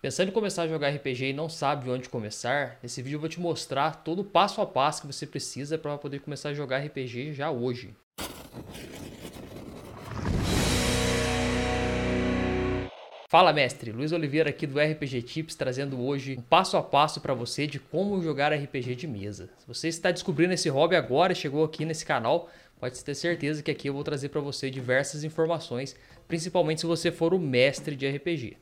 Pensando em começar a jogar RPG e não sabe onde começar, nesse vídeo eu vou te mostrar todo o passo a passo que você precisa para poder começar a jogar RPG já hoje. Fala mestre, Luiz Oliveira aqui do RPG Tips trazendo hoje um passo a passo para você de como jogar RPG de mesa. Se você está descobrindo esse hobby agora e chegou aqui nesse canal, pode ter certeza que aqui eu vou trazer para você diversas informações, principalmente se você for o mestre de RPG.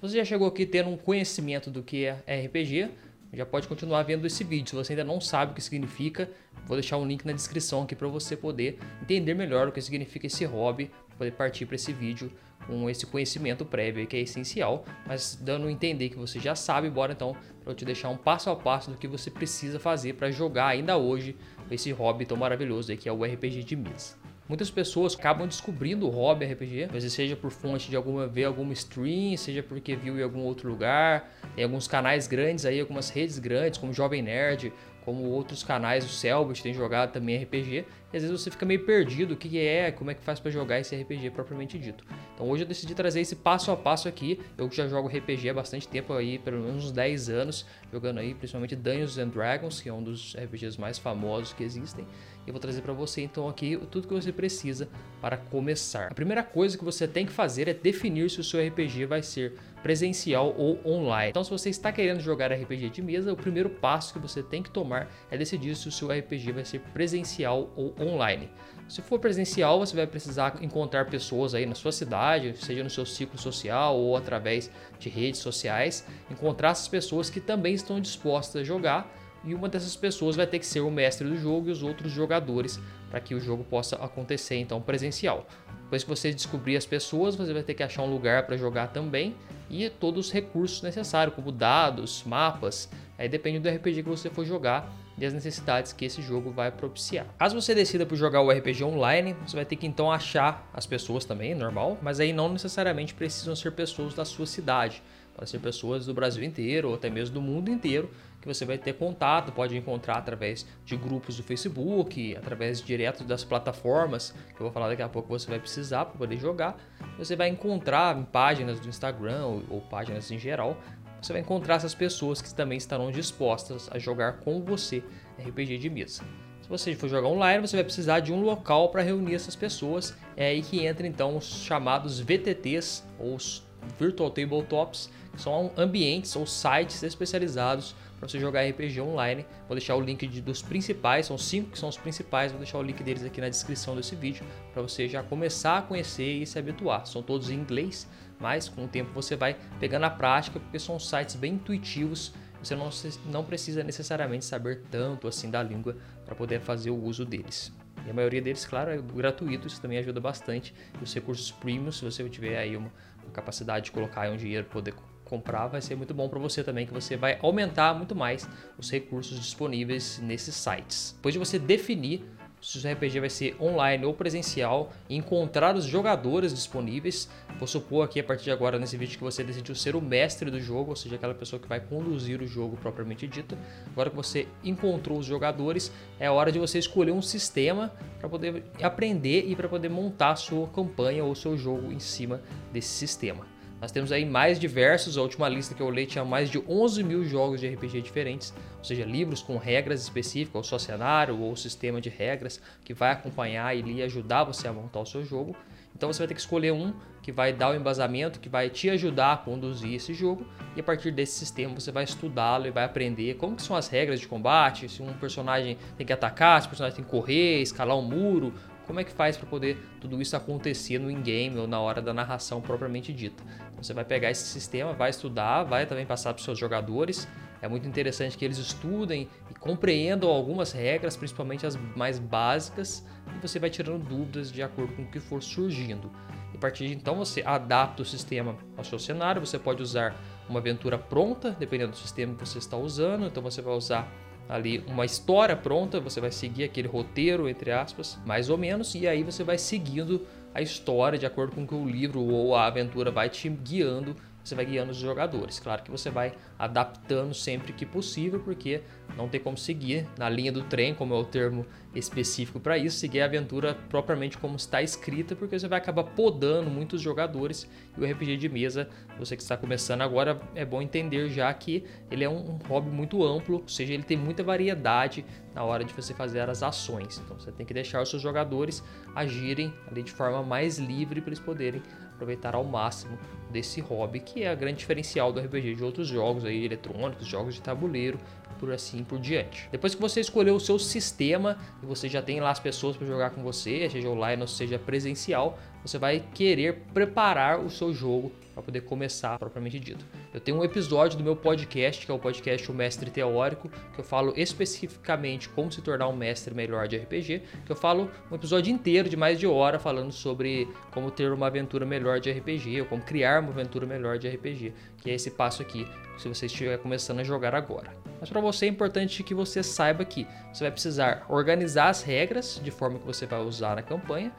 Você já chegou aqui tendo um conhecimento do que é RPG, já pode continuar vendo esse vídeo. Se você ainda não sabe o que significa, vou deixar um link na descrição aqui para você poder entender melhor o que significa esse hobby, poder partir para esse vídeo com esse conhecimento prévio que é essencial, mas dando a entender que você já sabe, bora então para eu te deixar um passo a passo do que você precisa fazer para jogar ainda hoje esse hobby tão maravilhoso aí que é o RPG de mesa. Muitas pessoas acabam descobrindo o hobby RPG, às vezes seja por fonte de alguma ver alguma stream, seja porque viu em algum outro lugar. Tem alguns canais grandes aí, algumas redes grandes, como Jovem Nerd, como outros canais, o Selbit tem jogado também RPG, e às vezes você fica meio perdido o que é, como é que faz para jogar esse RPG propriamente dito. Então hoje eu decidi trazer esse passo a passo aqui. Eu já jogo RPG há bastante tempo aí, pelo menos uns 10 anos, jogando aí principalmente Dungeons and Dragons, que é um dos RPGs mais famosos que existem. E eu vou trazer para você então aqui tudo que você precisa para começar. A primeira coisa que você tem que fazer é definir se o seu RPG vai ser presencial ou online. Então, se você está querendo jogar RPG de mesa, o primeiro passo que você tem que tomar é decidir se o seu RPG vai ser presencial ou online. Se for presencial, você vai precisar encontrar pessoas aí na sua cidade, seja no seu ciclo social ou através de redes sociais, encontrar essas pessoas que também estão dispostas a jogar e uma dessas pessoas vai ter que ser o mestre do jogo e os outros jogadores para que o jogo possa acontecer então presencial. Depois que você descobrir as pessoas, você vai ter que achar um lugar para jogar também e todos os recursos necessários, como dados, mapas. Aí depende do RPG que você for jogar e as necessidades que esse jogo vai propiciar. Caso você decida por jogar o RPG online, você vai ter que então achar as pessoas também, normal, mas aí não necessariamente precisam ser pessoas da sua cidade. Pode ser pessoas do Brasil inteiro ou até mesmo do mundo inteiro que você vai ter contato, pode encontrar através de grupos do Facebook, através direto das plataformas, que eu vou falar daqui a pouco você vai precisar para poder jogar. Você vai encontrar em páginas do Instagram ou, páginas em geral, você vai encontrar essas pessoas que também estarão dispostas a jogar com você RPG de mesa. Se você for jogar online, você vai precisar de um local para reunir essas pessoas. É aí que entra então os chamados VTTs ou os Virtual Tabletops, que são ambientes ou sites especializados para você jogar RPG online. Vou deixar o link de, dos principais, são cinco que são os principais, vou deixar o link deles aqui na descrição desse vídeo para você já começar a conhecer e se habituar. São todos em inglês, mas com o tempo você vai pegando a prática, porque são sites bem intuitivos. Você não, não precisa necessariamente saber tanto assim da língua para poder fazer o uso deles. E a maioria deles, claro, é gratuito, isso também ajuda bastante. E os recursos premium, se você tiver aí uma, uma capacidade de colocar um dinheiro para poder comprar vai ser muito bom para você também, que você vai aumentar muito mais os recursos disponíveis nesses sites. Depois de você definir se o seu RPG vai ser online ou presencial, encontrar os jogadores disponíveis. Vou supor aqui a partir de agora nesse vídeo que você decidiu ser o mestre do jogo, ou seja, aquela pessoa que vai conduzir o jogo propriamente dito. Agora que você encontrou os jogadores, é hora de você escolher um sistema para poder aprender e para poder montar a sua campanha ou seu jogo em cima desse sistema. Nós temos aí mais diversos, a última lista que eu olhei tinha mais de 11 mil jogos de RPG diferentes, ou seja, livros com regras específicas, ou só cenário, ou sistema de regras, que vai acompanhar e ajudar você a montar o seu jogo. Então você vai ter que escolher um que vai dar o embasamento, que vai te ajudar a conduzir esse jogo, e a partir desse sistema você vai estudá-lo e vai aprender como são as regras de combate, se um personagem tem que atacar, se o personagem tem que correr, escalar um muro, como é que faz para poder tudo isso acontecer no in-game ou na hora da narração propriamente dita. Você vai pegar esse sistema, vai estudar, vai também passar para os seus jogadores. É muito interessante que eles estudem e compreendam algumas regras, principalmente as mais básicas, e você vai tirando dúvidas de acordo com o que for surgindo. E a partir de então você adapta o sistema ao seu cenário, você pode usar uma aventura pronta, dependendo do sistema que você está usando, então você vai usar ali uma história pronta, você vai seguir aquele roteiro, entre aspas, mais ou menos, e aí você vai seguindo a história de acordo com que o livro ou a aventura vai te guiando você vai guiando os jogadores. Claro que você vai adaptando sempre que possível, porque não tem como seguir na linha do trem, como é o termo específico para isso, seguir a aventura propriamente como está escrita, porque você vai acabar podando muitos jogadores e o RPG de mesa, você que está começando agora, é bom entender já que ele é um, hobby muito amplo, ou seja, ele tem muita variedade na hora de você fazer as ações. Então você tem que deixar os seus jogadores agirem ali de forma mais livre para eles poderem aproveitar ao máximo desse hobby, que é a grande diferencial do RPG de outros jogos aí, eletrônicos, jogos de tabuleiro, por assim por diante. Depois que você escolheu o seu sistema e você já tem lá as pessoas para jogar com você, seja online ou seja presencial, você vai querer preparar o seu jogo para poder começar propriamente dito. Eu tenho um episódio do meu podcast, que é o podcast O Mestre Teórico, que eu falo especificamente como se tornar um mestre melhor de RPG, que eu falo um episódio inteiro de mais de hora falando sobre como ter uma aventura melhor de RPG, ou como criar uma aventura melhor de RPG, que é esse passo aqui, se você estiver começando a jogar agora. Mas para você é importante que você saiba que você vai precisar organizar as regras de forma que você vai usar na campanha,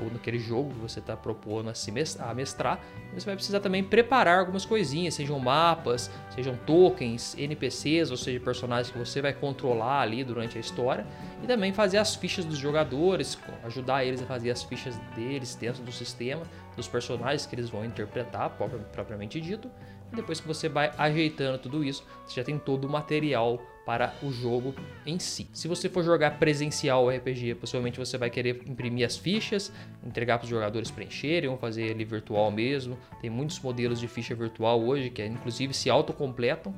ou naquele jogo que você está propondo a mestrar, você vai precisar também preparar algumas coisinhas, sejam mapas, sejam tokens, NPCs, ou seja, personagens que você vai controlar ali durante a história, e também fazer as fichas dos jogadores, ajudar eles a fazer as fichas deles dentro do sistema, dos personagens que eles vão interpretar, propriamente dito. Depois que você vai ajeitando tudo isso, você já tem todo o material para o jogo em si. Se você for jogar presencial RPG, possivelmente você vai querer imprimir as fichas, entregar para os jogadores preencherem, ou fazer ele virtual mesmo. Tem muitos modelos de ficha virtual hoje que inclusive se autocompletam.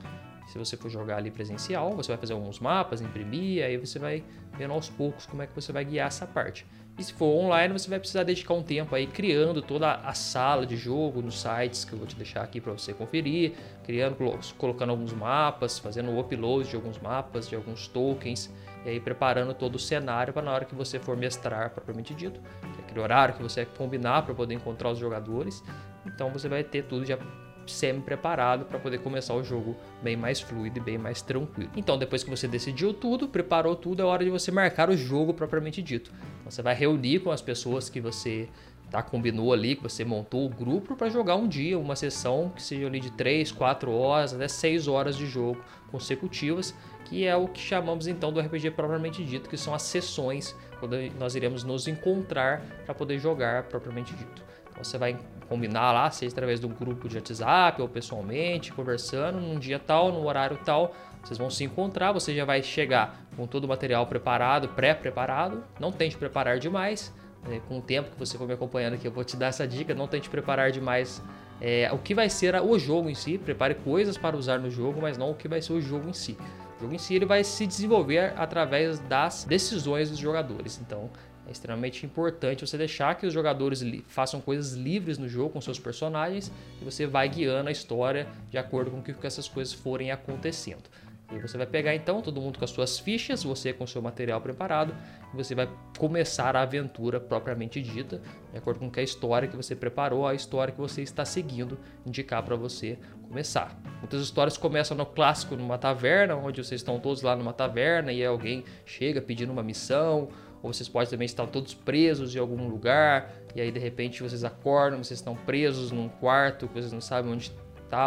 Se você for jogar ali presencial, você vai fazer alguns mapas, imprimir, aí você vai vendo aos poucos como é que você vai guiar essa parte. E se for online, você vai precisar dedicar um tempo aí criando toda a sala de jogo nos sites que eu vou te deixar aqui para você conferir, criando, colocando alguns mapas, fazendo o upload de alguns mapas, de alguns tokens, e aí preparando todo o cenário para na hora que você for mestrar propriamente dito, é aquele horário que você combinar para poder encontrar os jogadores. Então você vai ter tudo já semi-preparado para poder começar o jogo bem mais fluido e bem mais tranquilo. Então, depois que você decidiu tudo, preparou tudo, é hora de você marcar o jogo propriamente dito. Então, você vai reunir com as pessoas que você tá, combinou ali, que você montou o grupo para jogar um dia, uma sessão que seja ali de 3, 4 horas, até 6 horas de jogo consecutivas, que é o que chamamos então do RPG propriamente dito, que são as sessões, quando nós iremos nos encontrar para poder jogar propriamente dito. Você vai combinar lá, seja através do grupo de WhatsApp ou pessoalmente, conversando num dia tal, no horário tal, vocês vão se encontrar, você já vai chegar com todo o material preparado, pré-preparado, não tente preparar demais, né? com o tempo que você for me acompanhando aqui eu vou te dar essa dica, não tente preparar demais é, o que vai ser o jogo em si, prepare coisas para usar no jogo, mas não o que vai ser o jogo em si. O jogo em si ele vai se desenvolver através das decisões dos jogadores, então é extremamente importante você deixar que os jogadores façam coisas livres no jogo com seus personagens e você vai guiando a história de acordo com o que essas coisas forem acontecendo. E você vai pegar então todo mundo com as suas fichas, você com o seu material preparado, e você vai começar a aventura propriamente dita, de acordo com que a história que você preparou, a história que você está seguindo, indicar para você começar. Muitas histórias começam no clássico, numa taverna, onde vocês estão todos lá numa taverna e alguém chega pedindo uma missão ou vocês podem também estar todos presos em algum lugar, e aí de repente vocês acordam, vocês estão presos num quarto, que vocês não sabem onde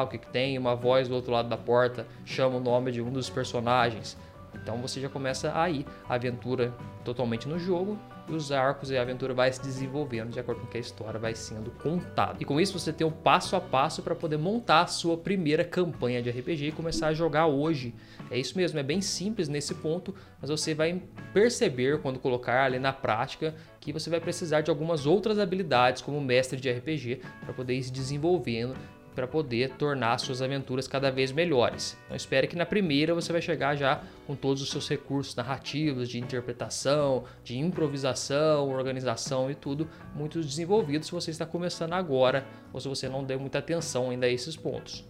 o que, que tem, uma voz do outro lado da porta chama o nome de um dos personagens. Então você já começa aí a aventura totalmente no jogo e os arcos e a aventura vai se desenvolvendo de acordo com que a história vai sendo contada. E com isso você tem um passo a passo para poder montar a sua primeira campanha de RPG e começar a jogar hoje. É isso mesmo, é bem simples nesse ponto, mas você vai perceber quando colocar ali na prática que você vai precisar de algumas outras habilidades como mestre de RPG para poder ir se desenvolvendo para poder tornar suas aventuras cada vez melhores. Então espere que na primeira você vai chegar já com todos os seus recursos narrativos, de interpretação, de improvisação, organização e tudo muito desenvolvido se você está começando agora ou se você não deu muita atenção ainda a esses pontos.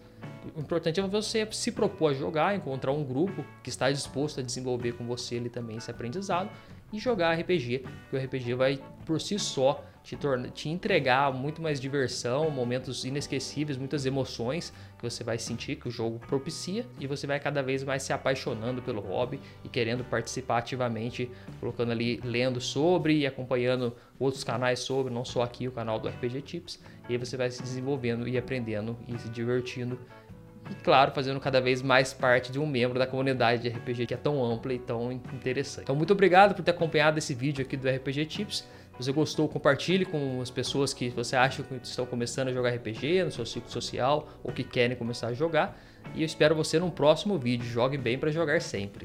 O importante é você se propor a jogar, encontrar um grupo que está disposto a desenvolver com você ali também esse aprendizado e jogar RPG, porque o RPG vai por si só te, torna, te entregar muito mais diversão, momentos inesquecíveis, muitas emoções que você vai sentir que o jogo propicia e você vai cada vez mais se apaixonando pelo hobby e querendo participar ativamente, colocando ali, lendo sobre e acompanhando outros canais sobre, não só aqui o canal do RPG Tips, e aí você vai se desenvolvendo e aprendendo e se divertindo e, claro, fazendo cada vez mais parte de um membro da comunidade de RPG que é tão ampla e tão interessante. Então, muito obrigado por ter acompanhado esse vídeo aqui do RPG Tips. Você gostou, compartilhe com as pessoas que você acha que estão começando a jogar RPG no seu ciclo social ou que querem começar a jogar. E eu espero você num próximo vídeo. Jogue bem para jogar sempre.